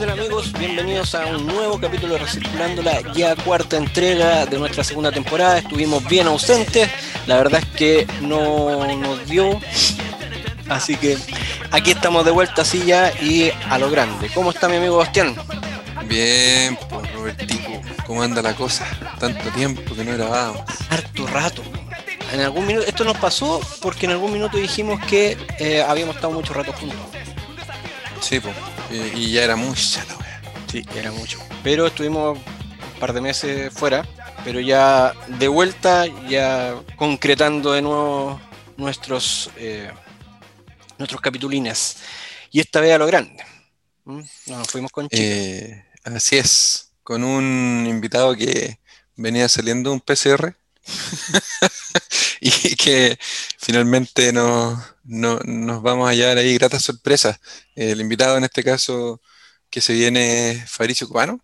¿Qué tal amigos? Bienvenidos a un nuevo capítulo de Recirculando, la ya cuarta entrega de nuestra segunda temporada. Estuvimos bien ausentes, la verdad es que no nos dio, así que aquí estamos de vuelta así ya y a lo grande. ¿Cómo está mi amigo Bastián? Bien, pues Robertico, ¿cómo anda la cosa? Tanto tiempo que no grabábamos. Harto rato. En algún minuto, esto nos pasó porque en algún minuto dijimos que eh, habíamos estado mucho rato juntos. Sí, pues, y ya era mucha la wea. Sí, era mucho. Pero estuvimos un par de meses fuera, pero ya de vuelta, ya concretando de nuevo nuestros, eh, nuestros capitulines. Y esta vez a lo grande. ¿Mm? Nos fuimos con Chile. Eh, así es, con un invitado que venía saliendo un PCR y que finalmente nos, no- nos vamos a hallar ahí gratas sorpresas. El invitado en este caso que se viene es Fabricio Cubano.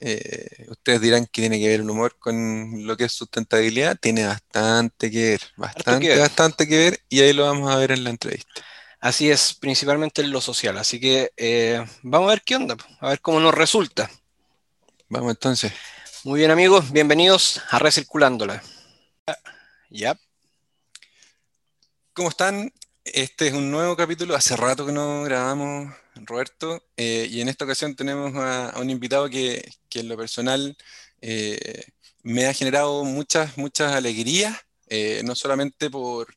Eh, ustedes dirán que tiene que ver el humor con lo que es sustentabilidad. Tiene bastante que ver, bastante, que ver. bastante que ver, y ahí lo vamos a ver en la entrevista. Así es, principalmente en lo social. Así que eh, vamos a ver qué onda, a ver cómo nos resulta. Vamos entonces. Muy bien amigos, bienvenidos a Recirculándola. Ya, ¿Cómo están? Este es un nuevo capítulo. Hace rato que no grabamos, Roberto, eh, y en esta ocasión tenemos a, un invitado que, que en lo personal eh, me ha generado muchas, muchas alegrías, eh, no solamente por,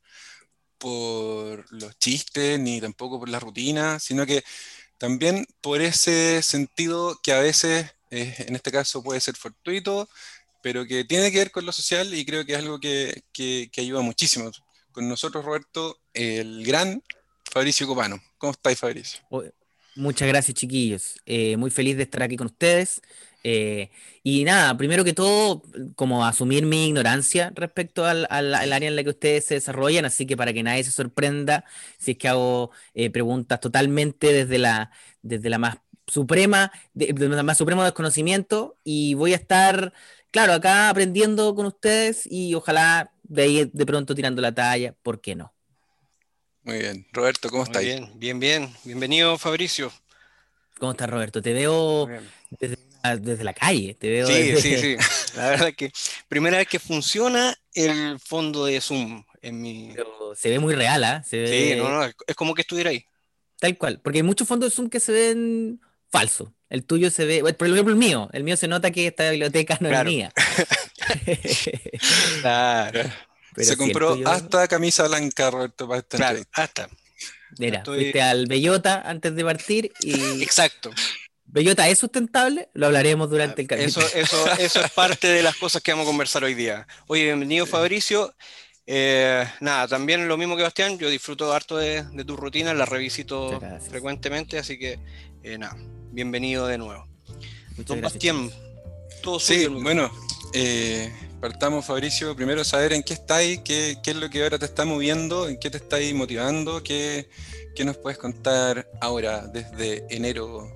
por los chistes ni tampoco por la rutina, sino que también por ese sentido que a veces, eh, en este caso, puede ser fortuito, pero que tiene que ver con lo social y creo que es algo que, que- que ayuda muchísimo. Con nosotros, Roberto, el gran Fabricio Copano. ¿Cómo estáis, Fabricio? Muchas gracias, chiquillos. Eh, muy feliz de estar aquí con ustedes. Eh, y nada, primero que todo, como asumir mi ignorancia respecto al, al- al área en la que ustedes se desarrollan, así que para que nadie se sorprenda si es que hago eh, preguntas totalmente desde la, desde la más suprema, de- la más supremo desconocimiento, y voy a estar, claro, acá aprendiendo con ustedes y ojalá de ahí de pronto tirando la talla, ¿por qué no? Muy bien. Roberto, ¿cómo muy estáis? bien, bien, bien. Bienvenido Fabricio. ¿Cómo estás, Roberto? Te veo desde, la- desde la calle, te veo Sí, desde- sí, sí. La verdad es que primera vez que funciona el fondo de Zoom en mi... Pero se ve muy real, ¿ah? Se Sí, ve no, no, es- es como que estuviera ahí. tal cual. Porque hay muchos fondos de Zoom que se ven falsos. El tuyo se ve, por ejemplo, el mío. El mío se nota que esta biblioteca no Claro. es mía. Claro, Pero Se compró tuyo- hasta camisa blanca, Roberto, para esta claro, hasta. Mira, estoy- fuiste al Bellota antes de partir y Exacto. Bellota es sustentable, lo hablaremos durante el Eso, capítulo. eso, eso es parte de las cosas que vamos a conversar hoy día. Oye, bienvenido Fabricio. Eh, nada, también lo mismo que Bastián, yo disfruto harto de, de tu rutina, la revisito frecuentemente, así que eh, nada, bienvenido de nuevo. Muchas Don gracias, Bastián, todo Sí, bueno, eh, partamos, Fabricio, primero saber en qué estáis, qué, qué es lo que ahora te está moviendo, en qué te estáis motivando, qué, qué nos puedes contar ahora, desde enero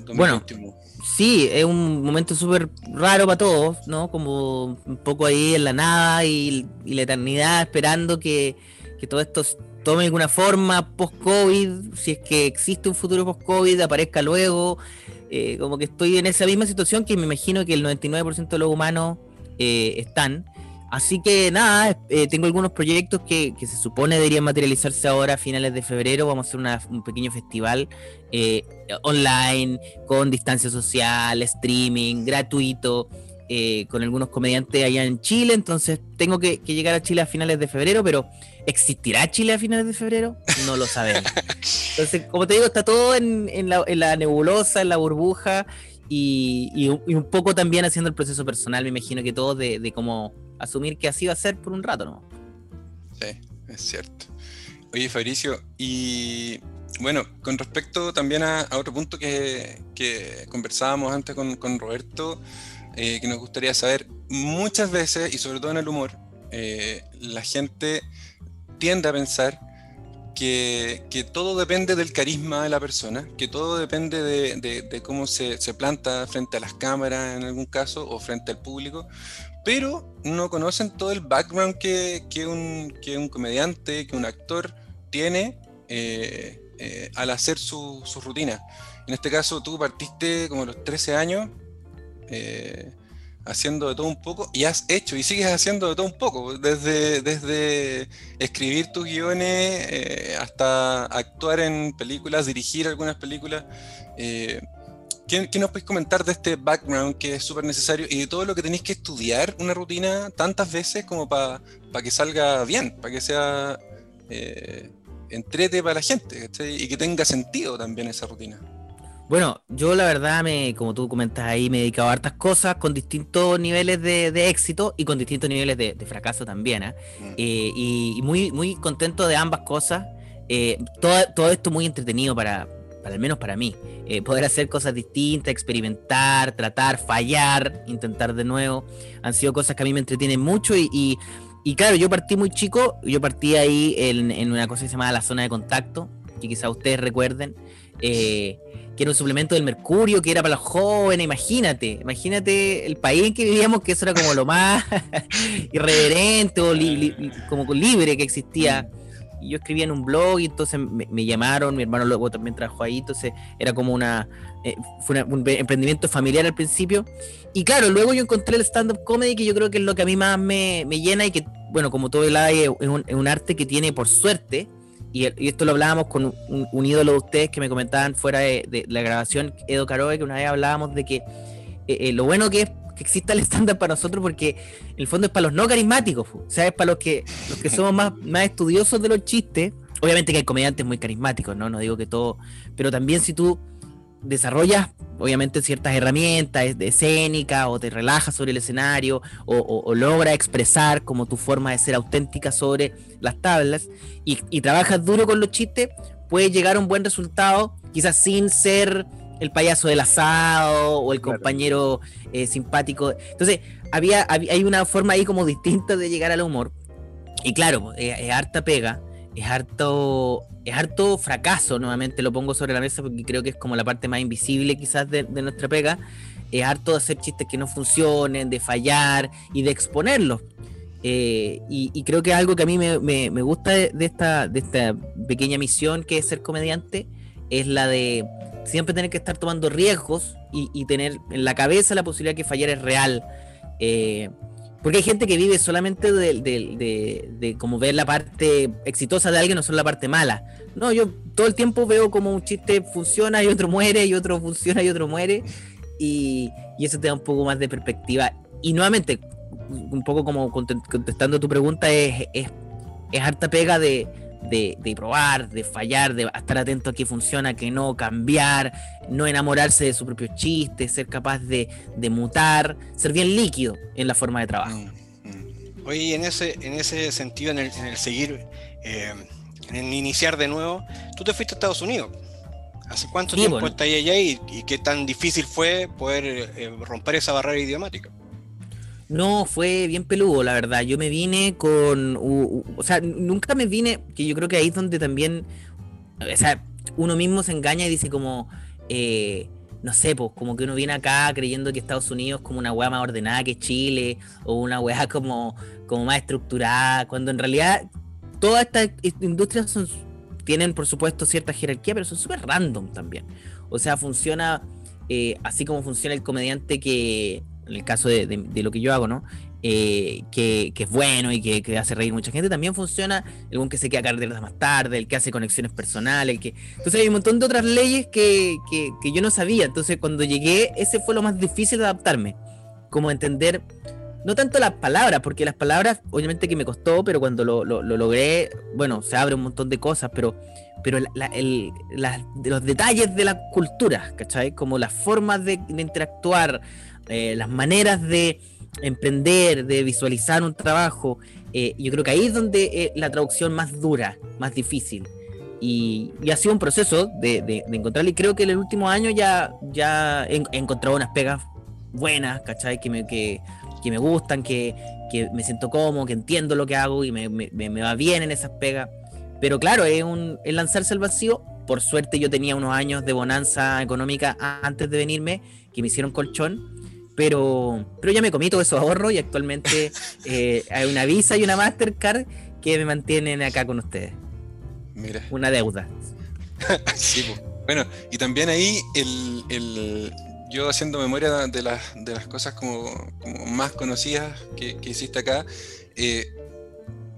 2021. Sí, es un momento súper raro para todos, ¿no? Como un poco ahí en la nada y, y la eternidad esperando que, que todo esto tome alguna forma post-COVID, si es que existe un futuro post-COVID, aparezca luego. Eh, como que estoy en esa misma situación que me imagino que el 99% de los humanos eh, están. Así que nada, eh, tengo algunos proyectos que, que se supone deberían materializarse ahora a finales de febrero. Vamos a hacer una- un pequeño festival online con distancia social, streaming, gratuito, eh, con algunos comediantes allá en Chile. Entonces tengo que, que llegar a Chile a finales de febrero, pero ¿existirá Chile a finales de febrero? No lo sabemos. Entonces, como te digo, está todo en, en la, en la nebulosa, en la burbuja. Y, y un- y un poco también haciendo el proceso personal, me imagino que todo de, de cómo asumir que así va a ser por un rato, ¿no? Sí, es cierto. Oye, Fabricio, y bueno, con respecto también a, a otro punto que, que conversábamos antes con, con Roberto, eh, que nos gustaría saber, muchas veces, y sobre todo en el humor, eh, la gente tiende a pensar que, que todo depende del carisma de la persona, que todo depende de, de- de cómo se, se planta frente a las cámaras en algún caso o frente al público, pero no conocen todo el background que, que un, que un comediante, que un actor tiene eh, eh, al hacer su, su rutina. En este caso, tú partiste como a los 13 años eh, haciendo de todo un poco y has hecho y sigues haciendo de todo un poco, desde, desde escribir tus guiones eh, hasta actuar en películas, dirigir algunas películas. Eh, ¿qué, nos puedes comentar de este background que es súper necesario y de todo lo que tenéis que estudiar una rutina tantas veces como para que salga bien, para que sea entrete para la gente y que tenga sentido también esa rutina? Bueno, yo la verdad, me, como tú comentas ahí, me he dedicado a hartas cosas con distintos niveles de, éxito y con distintos niveles de, fracaso también. ¿eh? Mm. Eh, y, muy, muy contento de ambas cosas. Eh, todo, todo, esto muy entretenido para, para al menos para mí. poder hacer cosas distintas, experimentar, tratar, fallar, intentar de nuevo. Han sido cosas que a mí me entretienen mucho y, y, claro, yo partí muy chico, yo partí ahí en, en, una cosa que se llama la zona de contacto, que quizás ustedes recuerden. Eh, que era un suplemento del mercurio, que era para los jóvenes, imagínate, imagínate el país en que vivíamos, que eso era como lo más irreverente o como libre que existía. Y yo escribía en un blog y entonces me, llamaron, mi hermano luego también trabajó ahí, entonces era como una, eh, fue un emprendimiento familiar al principio. Y claro, luego yo encontré el stand-up comedy, que yo creo que es lo que a mí más me, llena y que, bueno, como todo el es un, es un arte que tiene por suerte, y, esto lo hablábamos con un, ídolo de ustedes que me comentaban fuera de, la grabación, Edo Caroe, que una vez hablábamos de que eh, eh, lo bueno que es que exista el estándar para nosotros porque en el fondo es para los no carismáticos, o sea, es para los que, los que somos más, más estudiosos de los chistes. Obviamente que hay comediantes muy carismáticos, ¿no? No digo que todo, pero también si tú desarrollas obviamente ciertas herramientas de escénica o te relajas sobre el escenario o, logra expresar como tu forma de ser auténtica sobre las tablas y, trabajas duro con los chistes, puedes llegar a un buen resultado, quizás sin ser el payaso del asado o el compañero eh, simpático. Entonces, había, hay una forma ahí como distinta de llegar al humor. Y claro, eh, es harta pega, es harto es harto fracaso, nuevamente lo pongo sobre la mesa porque creo que es como la parte más invisible quizás de, nuestra pega, es harto de hacer chistes que no funcionen, de fallar y de exponerlos. Eh, y, creo que algo que a mí me, gusta de, esta, de esta pequeña misión que es ser comediante, es la de siempre tener que estar tomando riesgos y, tener en la cabeza la posibilidad que fallar es real. Eh, porque hay gente que vive solamente de, de, como ver la parte exitosa de alguien, no solo la parte mala. No, yo todo el tiempo veo como un chiste funciona y otro muere, y otro funciona y otro muere. Y, eso te da un poco más de perspectiva. Y nuevamente, un poco como contestando tu pregunta, es, es, es harta pega de, de, probar, de fallar, de estar atento a qué funciona, qué no, cambiar, no enamorarse de su propio chiste, ser capaz de, mutar, ser bien líquido en la forma de trabajo. Mm, mm. Oye, en ese, en ese sentido, en el, seguir, eh, en iniciar de nuevo, tú te fuiste a Estados Unidos. ¿Hace cuánto tiempo estás allá y, y, qué tan difícil fue poder eh, romper esa barrera idiomática? No, fue bien peludo, la verdad. Yo me vine con. o sea, nunca me vine. Que yo creo que ahí es donde también. O sea, uno mismo se engaña y dice como. Eh, no sé, pues como que uno viene acá creyendo que Estados Unidos es como una weá más ordenada que Chile, o una weá como, como más estructurada, cuando en realidad todas estas industrias son, tienen, por supuesto, cierta jerarquía, pero son súper random también. O sea, funciona eh, así como funciona el comediante que en el caso de, lo que yo hago, ¿no? Eh, que, es bueno y que, hace reír mucha gente, también funciona el que se queda carreras más tarde, el que hace conexiones personales, el que... Entonces hay un montón de otras leyes que, yo no sabía, entonces cuando llegué ese fue lo más difícil de adaptarme, como entender, no tanto las palabras, porque las palabras obviamente que me costó, pero cuando lo, logré, bueno, se abre un montón de cosas, pero pero los detalles de la cultura, ¿cachai? Como las formas de interactuar, eh, las maneras de emprender, de visualizar un trabajo, eh, yo creo que ahí es donde eh, la traducción más dura, más difícil. Y, ha sido un proceso de, de, encontrarlo y creo que en el último año ya, ya he, encontrado unas pegas buenas, ¿cachai? Que me, que, que me gustan, que, que, me siento cómodo, que entiendo lo que hago y me, me, me va bien en esas pegas. Pero claro, es, un, es lanzarse al vacío. Por suerte yo tenía unos años de bonanza económica antes de venirme, que me hicieron colchón pero, pero ya me comí todo esos ahorros y actualmente eh, hay una Visa y una Mastercard que me mantienen acá con ustedes. Mira. Una deuda. sí, Bueno, y también ahí el, yo haciendo memoria de las, de las cosas como, más conocidas que, hiciste acá, eh,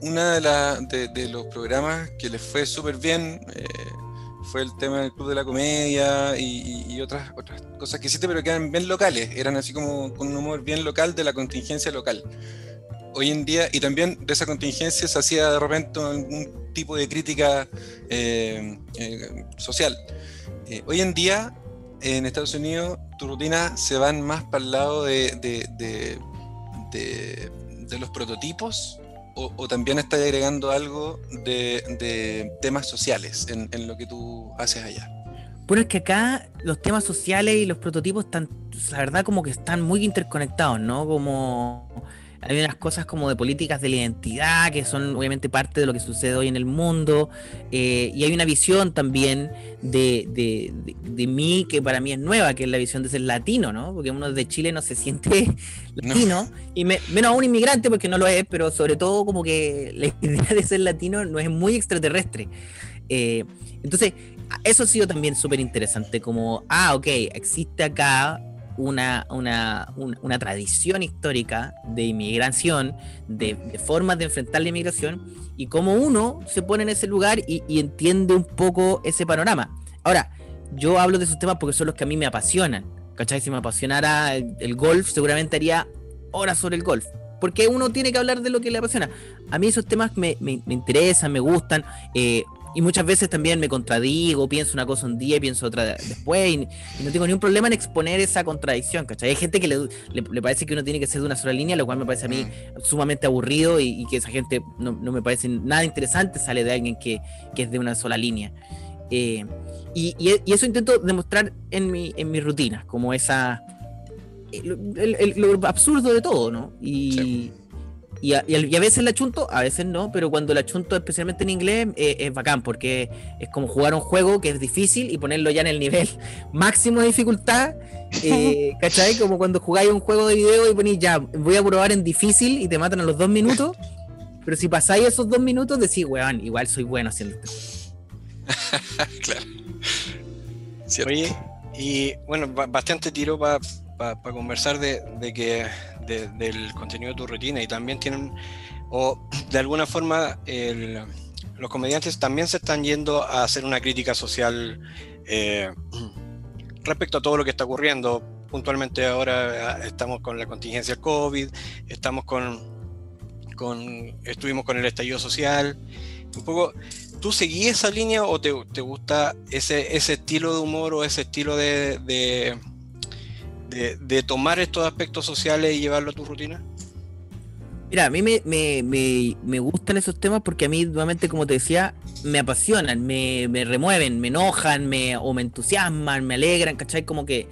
una de, la, de, los programas que les fue súper bien eh, fue el tema del Club de la Comedia y, otras, otras cosas que hiciste, pero que eran bien locales, eran así como con un humor bien local de la contingencia local. Hoy en día, y también de esa contingencia se hacía de repente algún tipo de crítica eh, social. Eh, hoy en día, en Estados Unidos, tu rutina se van más para el lado de, de, los prototipos o, también estás agregando algo de, temas sociales en, en, lo que tú haces allá. Bueno, es que acá los temas sociales y los prototipos están, la verdad, como que están muy interconectados, ¿no? Como hay unas cosas como de políticas de la identidad que son obviamente parte de lo que sucede hoy en el mundo eh, y hay una visión también de, de, mí que para mí es nueva, que es la visión de ser latino, ¿no? Porque uno de Chile no se siente latino y menos aún inmigrante porque no lo es, pero sobre todo como que la idea de ser latino no es muy extraterrestre. Eh, entonces, eso ha sido también súper interesante, como, ah, ok, existe acá una, una, tradición histórica de inmigración, de, formas de enfrentar la inmigración, y cómo uno se pone en ese lugar y, entiende un poco ese panorama. Ahora, yo hablo de esos temas porque son los que a mí me apasionan. ¿Cachai? Si me apasionara el, golf, seguramente haría horas sobre el golf. Porque uno tiene que hablar de lo que le apasiona. A mí esos temas me, me, me interesan, me gustan. Eh, y muchas veces también me contradigo, pienso una cosa un día y pienso otra después, y, no tengo ningún problema en exponer esa contradicción, ¿cachai? Hay gente que le, parece que uno tiene que ser de una sola línea, lo cual me parece a mí mm. sumamente aburrido y, que esa gente no, me parece nada interesante, sale de alguien que, es de una sola línea. Eh, y, eso intento demostrar en mi, en mi rutina, como esa... lo absurdo de todo, ¿no? Y, y a, veces la chunto, a veces no, pero cuando la chunto, especialmente en inglés, eh, es bacán, porque es como jugar un juego que es difícil y ponerlo ya en el nivel máximo de dificultad. Eh, ¿Cachai? Como cuando jugáis un juego de video y ponéis ya, voy a probar en difícil y te matan a los dos minutos. Pero si pasáis esos dos minutos, decís, weón, igual soy bueno haciendo esto. claro. Oye, y bueno, bastante tiro para conversar de, que del contenido de tu rutina y también tienen, o de alguna forma, los comediantes también se están yendo a hacer una crítica social eh, respecto a todo lo que está ocurriendo. Puntualmente ahora ah, estamos con la contingencia COVID, estamos con, con estuvimos con el estallido social. Un poco, ¿tú seguís esa línea o te, te gusta ese, ese estilo de humor o ese estilo de, tomar estos aspectos sociales y llevarlo a tu rutina? Mira, a mí me, gustan esos temas porque a mí, nuevamente, como te decía, me apasionan, me, remueven, me enojan, me, o me entusiasman, me alegran, ¿cachai? Como que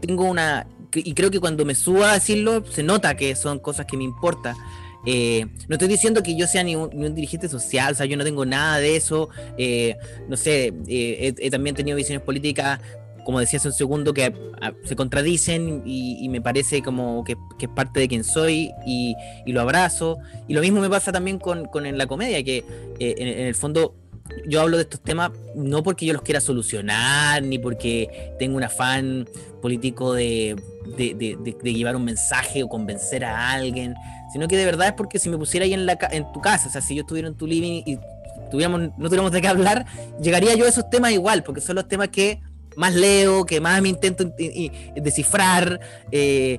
tengo una... Y creo que cuando me subo a decirlo, se nota que son cosas que me importan. Eh, no estoy diciendo que yo sea ni un, dirigente social, o sea, yo no tengo nada de eso. Eh, no sé, eh, he, también tenido visiones políticas como decía hace un segundo, que ah, se contradicen y, me parece como que, es parte de quien soy y, lo abrazo. Y lo mismo me pasa también con, con la comedia, que eh, en, el fondo yo hablo de estos temas no porque yo los quiera solucionar, ni porque tengo un afán político de, de, llevar un mensaje o convencer a alguien, sino que de verdad es porque si me pusiera ahí en, la, en tu casa, o sea, si yo estuviera en tu living y tuviéramos, no tuviéramos de qué hablar, llegaría yo a esos temas igual, porque son los temas que más leo, que más me intento descifrar. Eh,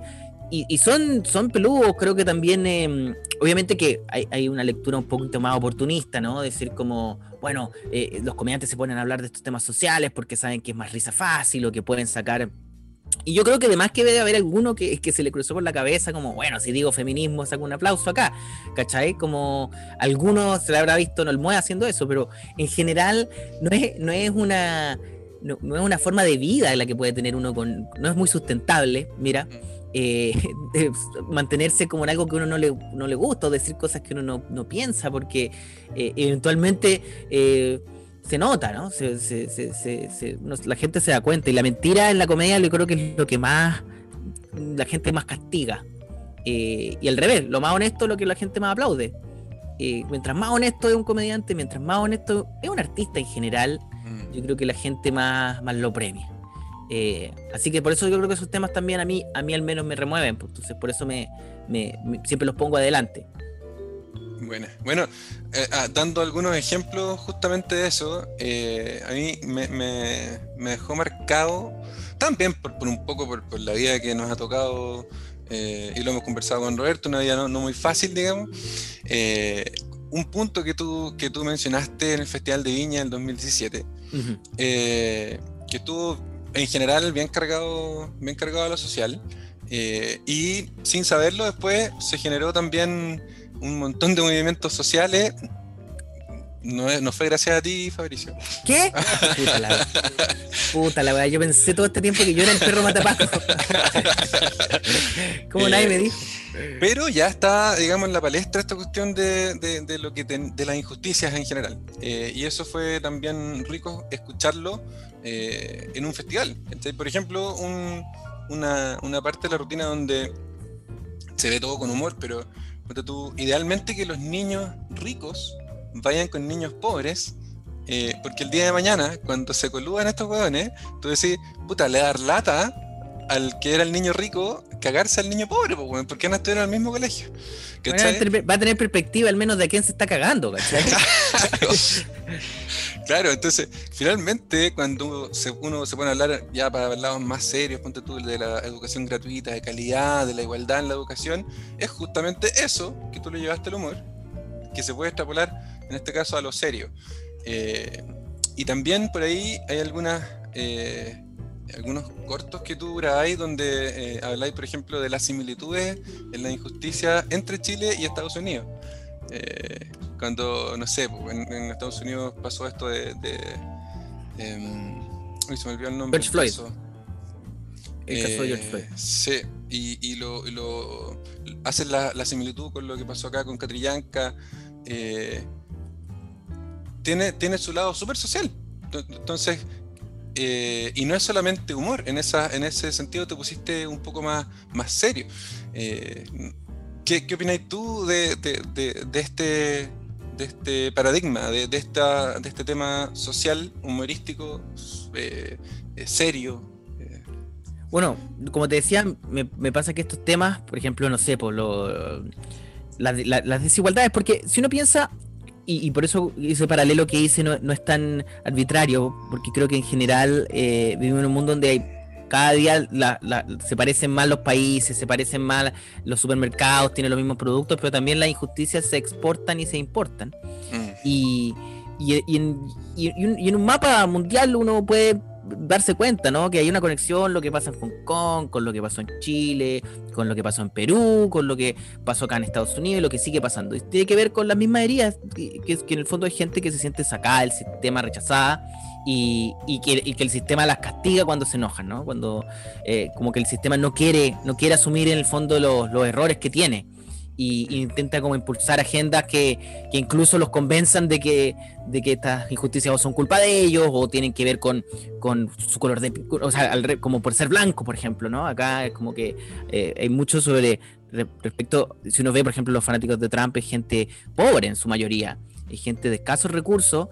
y, son, son peludos, creo que también, em, obviamente que hay, una lectura un poquito más oportunista, ¿no? Decir como, bueno, eh, los comediantes se ponen a hablar de estos temas sociales porque saben que es más risa fácil o que pueden sacar... Y yo creo que además que debe haber alguno que, que se le cruzó por la cabeza como, bueno, si digo feminismo, saco un aplauso acá, ¿cachai? Como algunos se le habrá visto no el mueve haciendo eso, pero en general no es, no es una no, es una forma de vida la que puede tener uno con. No es muy sustentable, mira. Eh, mantenerse como en algo que uno no le, no le gusta o decir cosas que uno no, piensa, porque eh, eventualmente eh, se nota, ¿no? La gente se da cuenta. Y la mentira en la comedia yo creo que es lo que más la gente más castiga. y al revés, lo más honesto es lo que la gente más aplaude. mientras más honesto es un comediante, mientras más honesto es un artista en general, yo creo que la gente más, más lo premia. Eh, así que por eso yo creo que esos temas también a mí, a mí al menos me remueven, pues, entonces por eso me, siempre los pongo adelante. Bueno, bueno eh, ah, dando algunos ejemplos justamente de eso, eh, a mí me, dejó marcado también por, un poco por, la vida que nos ha tocado y lo hemos conversado con Roberto, una vida no, muy fácil, digamos. un punto que tú, que tú mencionaste en el Festival de Viña del 2017, que estuvo en general bien cargado, bien cargado a lo social. Eh, y sin saberlo después se generó también un montón de movimientos sociales. No, no fue gracias a ti, Fabricio. ¿Qué? Puta la, puta la Yo pensé todo este tiempo que yo era el perro matapaco. Como nadie me dijo. Pero ya está, digamos, en la palestra esta cuestión de, de, lo que de las injusticias en general. Eh, y eso fue también rico escucharlo eh, en un festival. Por ejemplo, una, parte de la rutina donde se ve todo con humor, pero tú, idealmente que los niños ricos vayan con niños pobres, eh, porque el día de mañana, cuando se coludan estos hueones, tú decís, puta, le dar lata al que era el niño rico cagarse al niño pobre, porque no estuvieron en el mismo colegio. Va a, tener, perspectiva al menos de quién se está cagando, ¿cachai? Claro, entonces, finalmente, cuando uno se pone a hablar ya para lados más serios, ponte tú de la educación gratuita, de calidad, de la igualdad en la educación, es justamente eso que tú le llevaste al humor, que se puede extrapolar, en este caso, a lo serio. Eh, y también por ahí hay algunas, eh, algunos cortos que tú grabáis donde eh, habláis, por ejemplo, de las similitudes en la injusticia entre Chile y Estados Unidos. Eh, cuando, no sé, en, Estados Unidos pasó esto de. de em, se me olvidó el nombre. George Floyd. El caso de George Floyd. Eh, sí, y, lo, hacen la, similitud con lo que pasó acá con Catrillanca. Tiene, tiene su lado súper social. Entonces, eh, y no es solamente humor, en, esa, en ese sentido te pusiste un poco más, más serio. ¿qué, ¿Qué opináis tú de, de, este, de este paradigma, de, de, esta, de este tema social, humorístico, eh, eh, serio. Eh. Bueno, como te decía, me, pasa que estos temas, por ejemplo, no sé, por lo, las desigualdades, porque si uno piensa, y, por eso ese paralelo que hice no, no, es tan arbitrario, porque creo que en general vivimos en un mundo donde hay cada día se parecen más los países, se parecen más los supermercados, tienen los mismos productos, pero también las injusticias se exportan y se importan. Mm. Y, en, un, mapa mundial uno puede darse cuenta, ¿no? Que hay una conexión, lo que pasa en Hong Kong, con lo que pasó en Chile, con lo que pasó en Perú, con lo que pasó acá en Estados Unidos y lo que sigue pasando. Y tiene que ver con las mismas heridas, que, que, que en el fondo hay gente que se siente sacada del sistema, rechazada, y, que, el sistema las castiga cuando se enojan, ¿no? Cuando eh, como que el sistema no quiere, no quiere asumir en el fondo los, errores que tiene. Y, intenta como impulsar agendas que, incluso los convenzan de que, de que estas injusticias son culpa de ellos o tienen que ver con, con su color de o sea, como por ser blanco, por ejemplo, ¿no? Acá es como que eh, hay mucho sobre respecto, si uno ve, por ejemplo, los fanáticos de Trump, es gente pobre en su mayoría, es gente de escasos recursos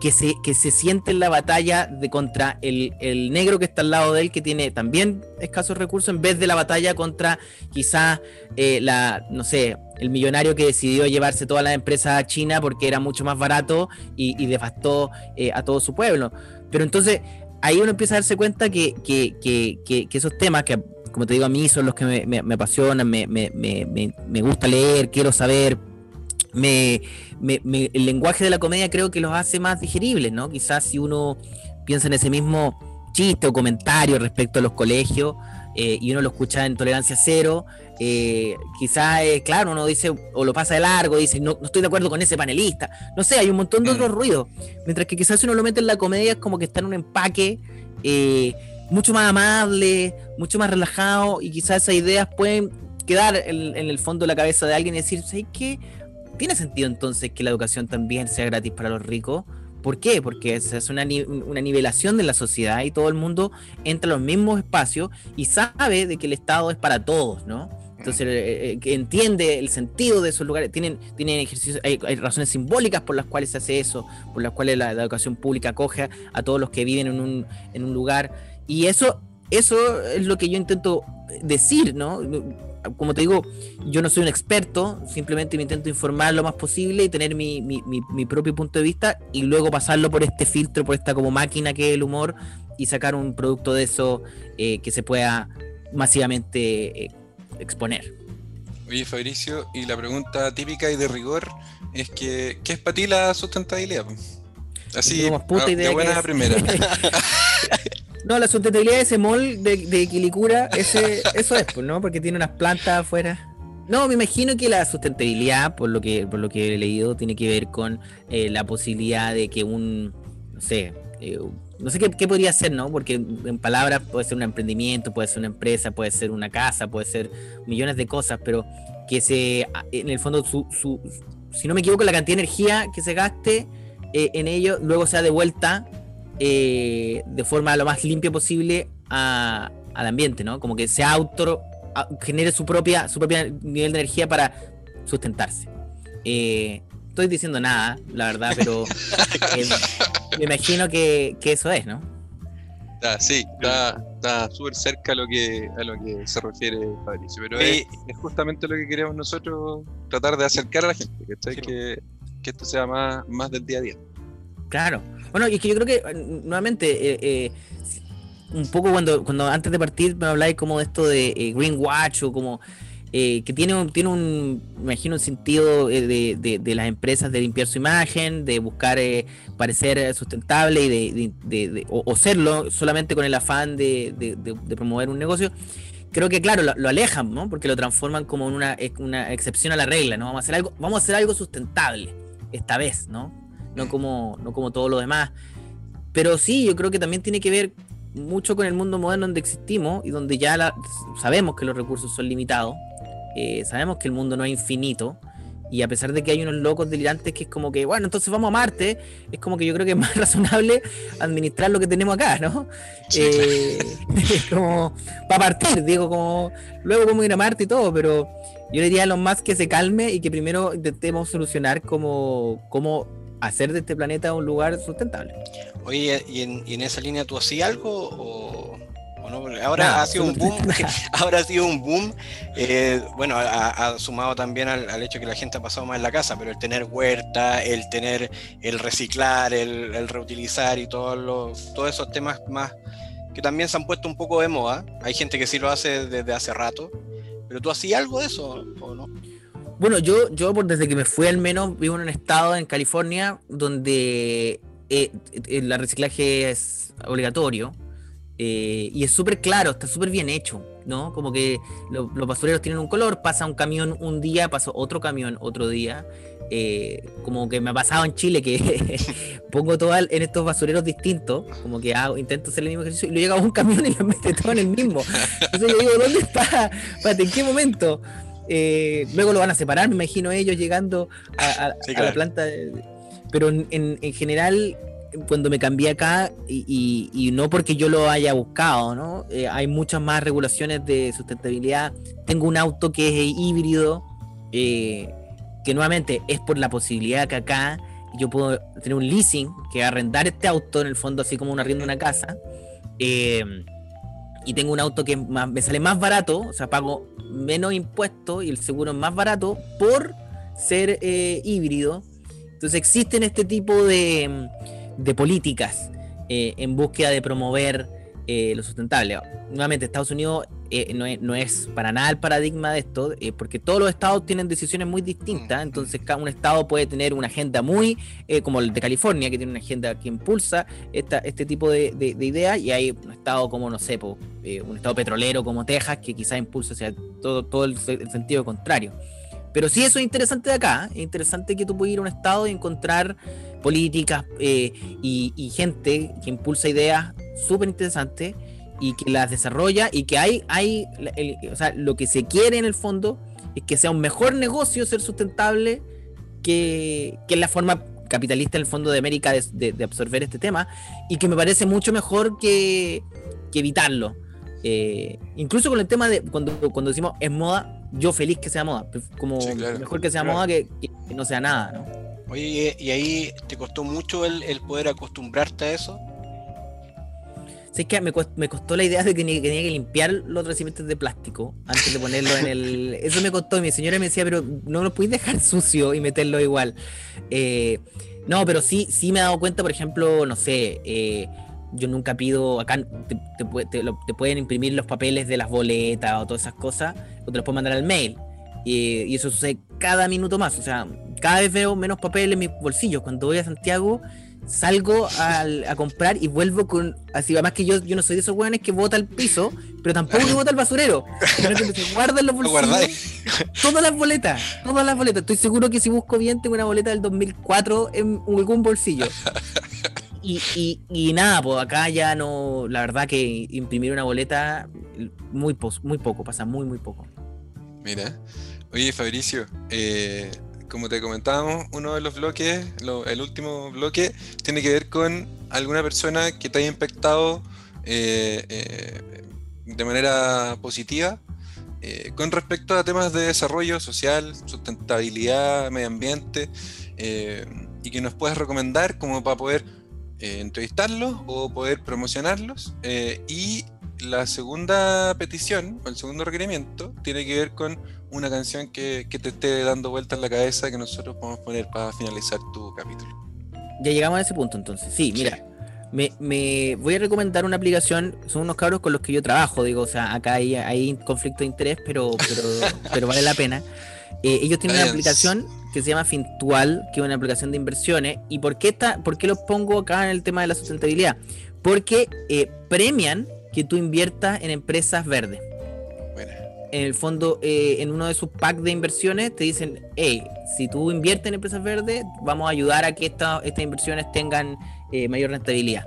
que se, que se siente en la batalla de contra el, negro que está al lado de él, que tiene también escasos recursos, en vez de la batalla contra quizás eh, la, no sé, el millonario que decidió llevarse toda la empresa a China porque era mucho más barato y, devastó eh, a todo su pueblo. Pero entonces ahí uno empieza a darse cuenta que, que, que, que esos temas que, como te digo, a mí son los que me, me, me apasionan, me, me gusta leer, quiero saber me, el lenguaje de la comedia creo que los hace más digeribles, ¿no? Quizás si uno piensa en ese mismo chiste o comentario respecto a los colegios eh, y uno lo escucha en tolerancia cero, eh, quizás, eh, claro, uno dice, o lo pasa de largo, dice, no, estoy de acuerdo con ese panelista, no sé, hay un montón de mm. otros ruidos, mientras que quizás si uno lo mete en la comedia es como que está en un empaque mucho más amable, mucho más relajado y quizás esas ideas pueden quedar en, en el fondo de la cabeza de alguien y decir, ¿sabes qué? ¿Tiene sentido entonces que la educación también sea gratis para los ricos? ¿Por qué? Porque es una, una nivelación de la sociedad y todo el mundo entra a los mismos espacios y sabe de que el Estado es para todos, ¿no? Entonces, eh, eh, que entiende el sentido de esos lugares, tienen, tienen ejercicios, hay, razones simbólicas por las cuales se hace eso, por las cuales la, educación pública acoge a todos los que viven en un, en un lugar. Y eso, eso es lo que yo intento decir, ¿no? Como te digo, yo no soy un experto, simplemente me intento informar lo más posible y tener mi, mi, mi, propio punto de vista y luego pasarlo por este filtro, por esta como máquina que es el humor y sacar un producto de eso eh, que se pueda masivamente exponer. Oye, Fabricio, y la pregunta típica y de rigor es que, ¿qué es para ti la sustentabilidad? Así, puta idea de buena primera. no, la sustentabilidad de ese mall de, de Quilicura, ese, eso es, pues, ¿no? Porque tiene unas plantas afuera. No, me imagino que la sustentabilidad, por lo que, por lo que he leído, tiene que ver con eh, la posibilidad de que un, no sé, eh, no sé qué, podría ser, ¿no? Porque en palabras puede ser un emprendimiento, puede ser una empresa, puede ser una casa, puede ser millones de cosas, pero que se, en el fondo, su, si no me equivoco, la cantidad de energía que se gaste eh, en ello, luego sea devuelta eh, de forma lo más limpia posible al ambiente, ¿no? Como que se auto, genere su propia, su propia nivel de energía para sustentarse. Eh, estoy diciendo nada, la verdad, pero eh, me imagino que, eso es, ¿no? sí, está súper cerca a lo, que, a lo que se refiere Fabricio, pero es, justamente lo que queremos nosotros tratar de acercar a la gente, que, que esto sea más, más del día a día. Claro. Bueno, y es que yo creo que, nuevamente, eh, eh, un poco cuando, cuando antes de partir me habláis como de esto de Greenwatch o como eh, que tiene un, tiene un, imagino, un sentido eh, de, de, las empresas de limpiar su imagen, de buscar eh, parecer sustentable y de, o, serlo solamente con el afán de, promover un negocio. Creo que claro, lo, alejan, ¿no? Porque lo transforman como en una, una excepción a la regla, ¿no? Vamos a hacer algo, vamos a hacer algo sustentable, esta vez, ¿no? No como, no como todo lo demás. Pero sí, yo creo que también tiene que ver mucho con el mundo moderno donde existimos y donde ya sabemos que los recursos son limitados eh, sabemos que el mundo no es infinito. Y a pesar de que hay unos locos delirantes que es como que, bueno, entonces vamos a Marte, es como que yo creo que es más razonable administrar lo que tenemos acá, ¿no? Eh, como para partir, digo, como luego vamos a ir a Marte y todo, pero yo le diría a los más que se calme y que primero intentemos solucionar cómo, cómo hacer de este planeta un lugar sustentable. Oye, ¿y en, y en esa línea tú hacías algo o, Ahora, ha sido un boom, ahora ha sido un boom, eh, bueno, ha, sumado también al, hecho que la gente ha pasado más en la casa, pero el tener huerta, el tener, el reciclar, el, reutilizar y todos los, todos esos temas más que también se han puesto un poco de moda. Hay gente que sí lo hace desde hace rato, pero tú hacías algo de eso o no? Bueno, yo, yo desde que me fui al menos vivo en un estado en California donde eh, el reciclaje es obligatorio eh, y es súper claro, está súper bien hecho, ¿no? Como que los basureros tienen un color, pasa un camión un día, pasa otro camión otro día. Eh, como que me ha pasado en Chile que pongo todo en estos basureros distintos, como que hago, intento hacer el mismo ejercicio y luego llega un camión y lo mete todo en el mismo. Entonces yo digo, ¿dónde está? Espérate, ¿en qué momento? Eh, luego lo van a separar, me imagino ellos llegando a, la planta. Pero en, en general cuando me cambié acá, y, no porque yo lo haya buscado, ¿no? Eh, hay muchas más regulaciones de sustentabilidad. Tengo un auto que es híbrido, eh, que nuevamente es por la posibilidad que acá yo puedo tener un leasing, que arrendar este auto en el fondo, así como un arriendo de una casa. Eh, y tengo un auto que me sale más barato, o sea, pago menos impuestos y el seguro es más barato por ser híbrido. Entonces existen este tipo de de políticas eh, en búsqueda de promover eh, lo sustentable. Nuevamente, Estados Unidos eh, no, es, para nada el paradigma de esto, porque todos los estados tienen decisiones muy distintas, entonces cada un estado puede tener una agenda muy, como el de California, que tiene una agenda que impulsa esta, este tipo de, ideas, y hay un estado como, no sé, un estado petrolero como Texas, que quizás impulsa hacia todo, todo el, el sentido contrario. Pero sí eso es interesante de acá, es interesante que tú puedas ir a un estado y encontrar políticas eh, y, gente que impulsa ideas súper interesantes y que las desarrolla y que hay, hay o sea, lo que se quiere en el fondo es que sea un mejor negocio ser sustentable que, que la forma capitalista en el fondo de América de, absorber este tema y que me parece mucho mejor que, que evitarlo. Eh, incluso con el tema de cuando, cuando decimos es moda, yo feliz que sea moda. Como Sí, claro. mejor que sea Claro. moda que, que no sea nada, ¿no? Oye, ¿y ahí te costó mucho el, el poder acostumbrarte a eso? Sé que me, cuest- me costó la idea de que tenía, que tenía que limpiar los recipientes de plástico antes de ponerlo en el. Eso me costó. y Mi señora me decía, pero no lo puedes dejar sucio y meterlo igual. Eh, no, pero sí, sí me he dado cuenta, por ejemplo, no sé. eh, yo nunca pido, acá te, te pueden imprimir los papeles de las boletas o todas esas cosas, o te los pueden mandar al mail. Y, y eso sucede cada minuto más. O sea, cada vez veo menos papel en mis bolsillos. Cuando voy a Santiago, salgo al- a comprar y vuelvo con. Así, además que yo, yo no soy de esos hueones que bota al piso, pero tampoco que bota al basurero. Sino que se guarda en los Lo bolsillos todas las boletas. Todas las boletas. Estoy seguro que si busco bien, tengo una boleta del 2004 en algún bolsillo. Y, y, y nada, pues acá ya no. La verdad que imprimir una boleta, muy, pos- muy poco, pasa muy, muy poco. Mira. Oye, Fabricio, eh, como te comentábamos, uno de los bloques, lo- el último bloque, tiene que ver con alguna persona que te haya impactado eh, eh, de manera positiva eh, con respecto a temas de desarrollo social, sustentabilidad, medio ambiente, y que nos puedas recomendar como para poder entrevistarlos o poder promocionarlos. y la segunda petición, o el segundo requerimiento, tiene que ver con una canción que, que te esté dando vuelta en la cabeza que nosotros podemos poner para finalizar tu capítulo. Ya llegamos a ese punto entonces. Sí, mira. Me, me voy a recomendar una aplicación, son unos cabros con los que yo trabajo, digo, o sea, acá hay, hay conflicto de interés, pero, pero, pero vale la pena. Eh, ellos tienen una aplicación que se llama Fintual, que es una aplicación de inversiones. ¿Y por qué, está, por qué los pongo acá en el tema de la sustentabilidad? Porque eh, premian que tú inviertas en empresas verdes. En el fondo, eh, en uno de sus packs de inversiones, te dicen, hey, si tú inviertes en empresas verdes, vamos a ayudar a que esta- estas inversiones tengan eh, mayor rentabilidad.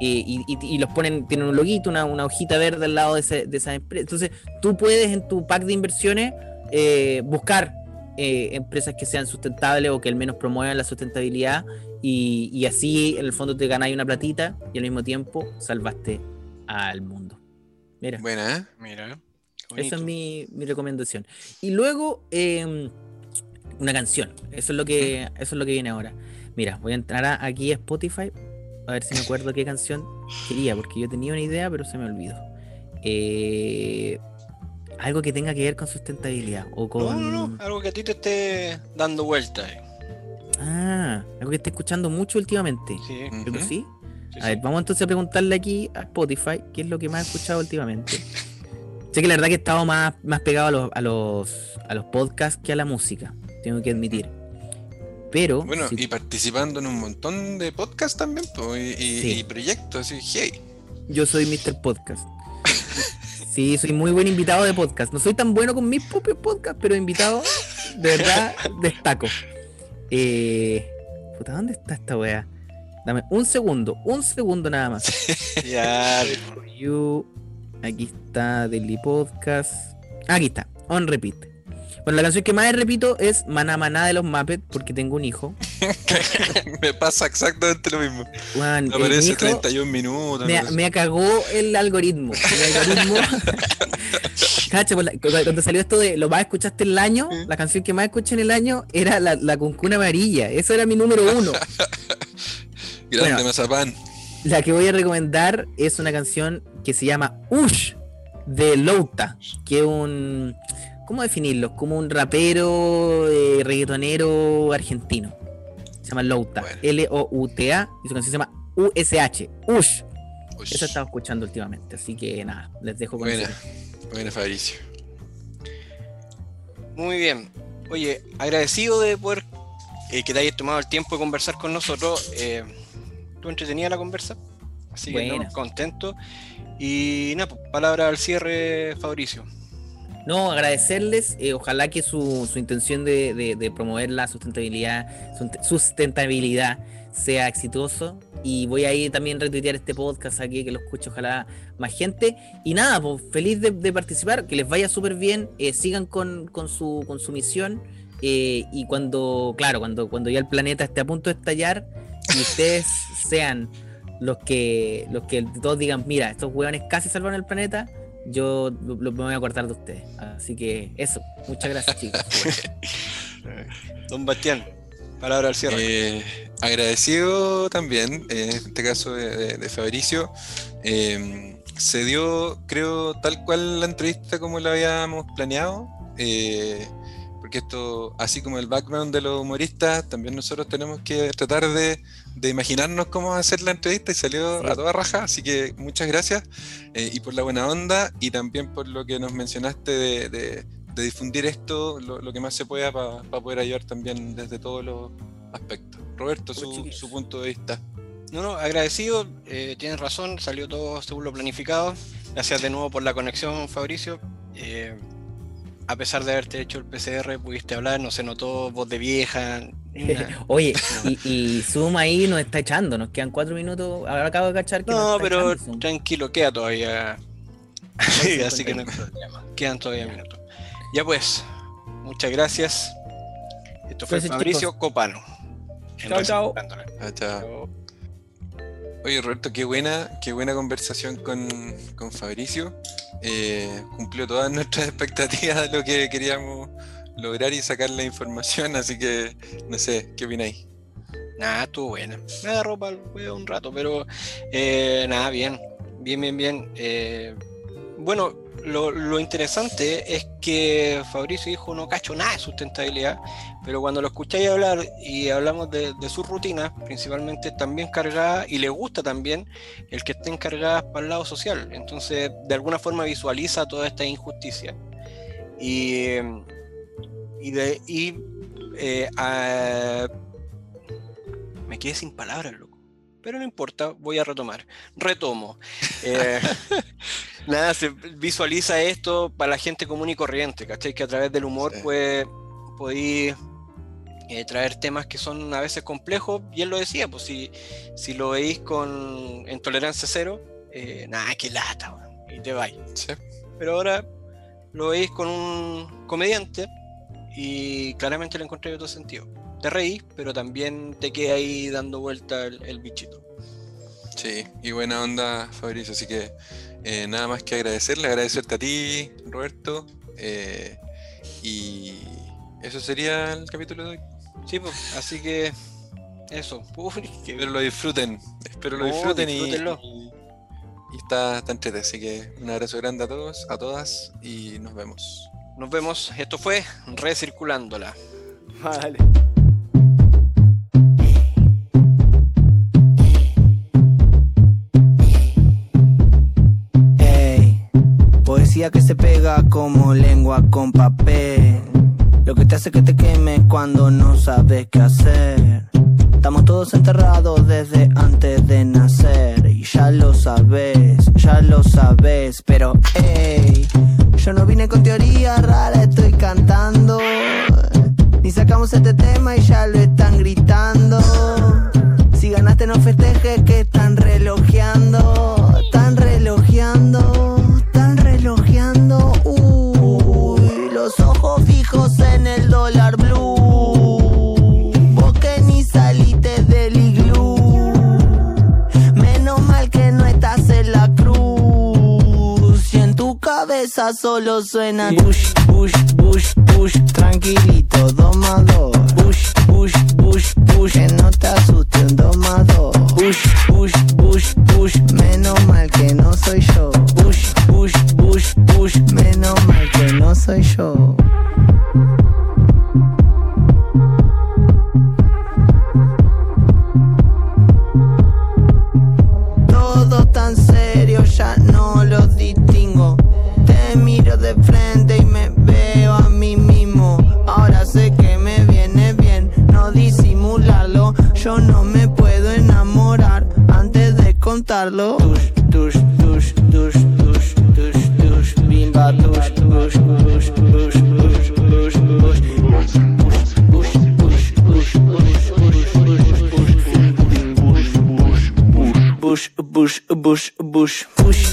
Eh, y, y- y los ponen, tienen un loguito, una, una hojita verde al lado de, ese- de esa empresa. Entonces, tú puedes en tu pack de inversiones eh, buscar empresas que sean sustentables o que al menos promuevan la sustentabilidad y, y así en el fondo te ganáis una platita y al mismo tiempo salvaste al mundo. Mira. Buena, ¿eh? Mira. Esa es mi, mi recomendación. Y luego, eh, una canción. Eso es lo que eso es lo que viene ahora. Mira, voy a entrar a- aquí a Spotify a ver si me acuerdo qué canción quería, porque yo tenía una idea, pero se me olvidó. Eh, algo que tenga que ver con sustentabilidad o con. No, no, no, algo que a ti te esté dando vuelta. eh. Ah, algo que esté escuchando mucho últimamente. Sí, Creo que Ujú. sí. Sí, A ver, vamos entonces a preguntarle aquí a Spotify qué es lo que más ha escuchado últimamente. Sé que la verdad que he estado más, más pegado a los, a, los, a los podcasts que a la música, tengo que admitir. Pero, Bueno, si- y participando en un montón de podcasts también, po, y, y- Sí. y proyectos, así, hey. yo soy Mr. Podcast. Sí, soy muy buen invitado de podcast. No soy tan bueno con mis propios podcasts, pero invitado, de verdad, destaco. Eh, puta, ¿dónde está esta wea? Dame un segundo, un segundo nada más. Ya, You. Aquí está Daily Podcast. Aquí está, on repeat. Bueno, la canción que más repito es Maná Maná de los Muppets porque tengo un hijo. Me pasa exactamente lo mismo. Me aparece hijo 31 minutos. me, cagó el algoritmo. El algoritmo. Cacha, pues, cuando salió esto de lo más escuchaste en el año, la canción que más escuché en el año era la, la cuncuna amarilla. Eso era mi número uno. Grande bueno. mazapán. La que voy a recomendar es una canción que se llama Ush de Louta, que es un. ¿Cómo definirlo? Como un rapero eh, reggaetonero argentino. Se llama Louta, Bueno. L-O-U-T-A, y su canción se llama U-S-H, Ush. Uy, Eso he estado escuchando últimamente, así que nada, les dejo con Buena, eso. buena Fabricio. muy bien. Oye, agradecido de poder eh, que te hayas tomado el tiempo de conversar con nosotros. Eh, ¿Tú entretenida la conversa? Así que Buena. no, contento. Y nada, pues, palabra al cierre, Fabricio. No, agradecerles, eh, ojalá que su, su intención de, de- de promover la sustentabilidad, sustentabilidad sea exitoso. Y voy a ir también retuitear este podcast aquí, que lo escuche ojalá más gente. Y nada, pues feliz de, de participar, que les vaya súper bien, eh, sigan con, con su, con su misión. Eh, y cuando, claro, cuando, cuando ya el planeta esté a punto de estallar y ustedes sean los que, los que todos digan, mira, estos hueones casi salvaron el planeta, yo lo, lo- me voy a acordar de ustedes. Así que eso, muchas gracias chicos. Don Bastián, palabra al cierre. Eh, agradecido también, eh, en este caso de, de- de Fabricio. Eh, se dio, creo, tal cual la entrevista como la habíamos planeado. eh, porque esto, así como el background de los humoristas, también nosotros tenemos que tratar de, de imaginarnos cómo hacer la entrevista y salió Sí. a toda raja. Así que muchas gracias eh, y por la buena onda y también por lo que nos mencionaste de, de- de difundir esto lo, lo que más se pueda para poder ayudar también desde todos los aspectos. Roberto, su, su punto de vista. No, no, agradecido, eh, tienes razón, salió todo según lo planificado. Gracias de nuevo por la conexión, Fabricio. Eh, a pesar de haberte hecho el PCR, pudiste hablar, no se notó voz de vieja. Oye, y, y Zoom ahí nos está echando, nos quedan cuatro minutos. Ahora acabo de cachar que nos No, está pero echando tranquilo, queda todavía. Así que no hay 51. problema. Quedan todavía minutos. Ya pues, muchas gracias. Esto fue Fabricio Copano. en Chao, chao. Chao. Oye, Roberto, qué buena, qué buena conversación con, con Fabricio. Eh, cumplió todas nuestras expectativas de lo que queríamos lograr y sacar la información, así que no sé, ¿qué opináis? Nada, estuvo buena. Me agarró para un rato, pero eh, nada, bien. Bien, bien, bien. Eh, bueno, lo, lo interesante es que Fabricio dijo no cacho nada de sustentabilidad, pero cuando lo escucháis hablar y hablamos de, de sus rutinas, principalmente están bien cargadas y le gusta también el que estén cargadas para el lado social. Entonces, de alguna forma visualiza toda esta injusticia. Y, y, de, y eh, a- me quedé sin palabras, loco. Pero no importa, voy a retomar. Retomo. Eh, nada, se visualiza esto para la gente común y corriente, ¿cachai? Que a través del humor Sí. puede, eh, traer temas que son a veces complejos. Y él lo decía, pues si, si lo veis con en tolerancia cero, eh, nada, que lata, y te vais. ¿Sí? Pero ahora lo veis con un comediante y claramente le encontré otro sentido. Te reís, pero también te queda ahí dando vuelta el, el bichito. Sí, y buena onda, Fabricio. Así que eh, nada más que agradecerle, agradecerte a ti, Roberto. eh, y eso sería el capítulo de hoy. Sí, pues, así que eso. Uy, qué- Espero lo disfruten. Espero lo No, disfruten y, disfrútenlo. y, y está, está entrete. Así que un abrazo grande a todos, a todas y nos vemos. Nos vemos. Esto fue Recirculándola. Vale. Ey, poesía que se pega como lengua con papel. Lo que te hace que te queme cuando no sabes qué hacer. Estamos todos enterrados desde antes de nacer. Y ya lo sabes, ya lo sabes. Pero, ey, yo no vine con teoría rara, estoy cantando. Ni sacamos este tema y ya lo están gritando. Si ganaste no festejes que solo suena push, push, push, push. Tranquilito, dos más dos. Push, push, push, push. Que no te asuste un dos más dos. Push, push. Menos mal que no soy yo. Push, push, push, push. Menos mal que no soy yo. estarlo. tush tush tush tus, tus, tus, tus, bimba, tus, tus, tus, tus, tus, tus, tus. Bush, bush, bush, bush.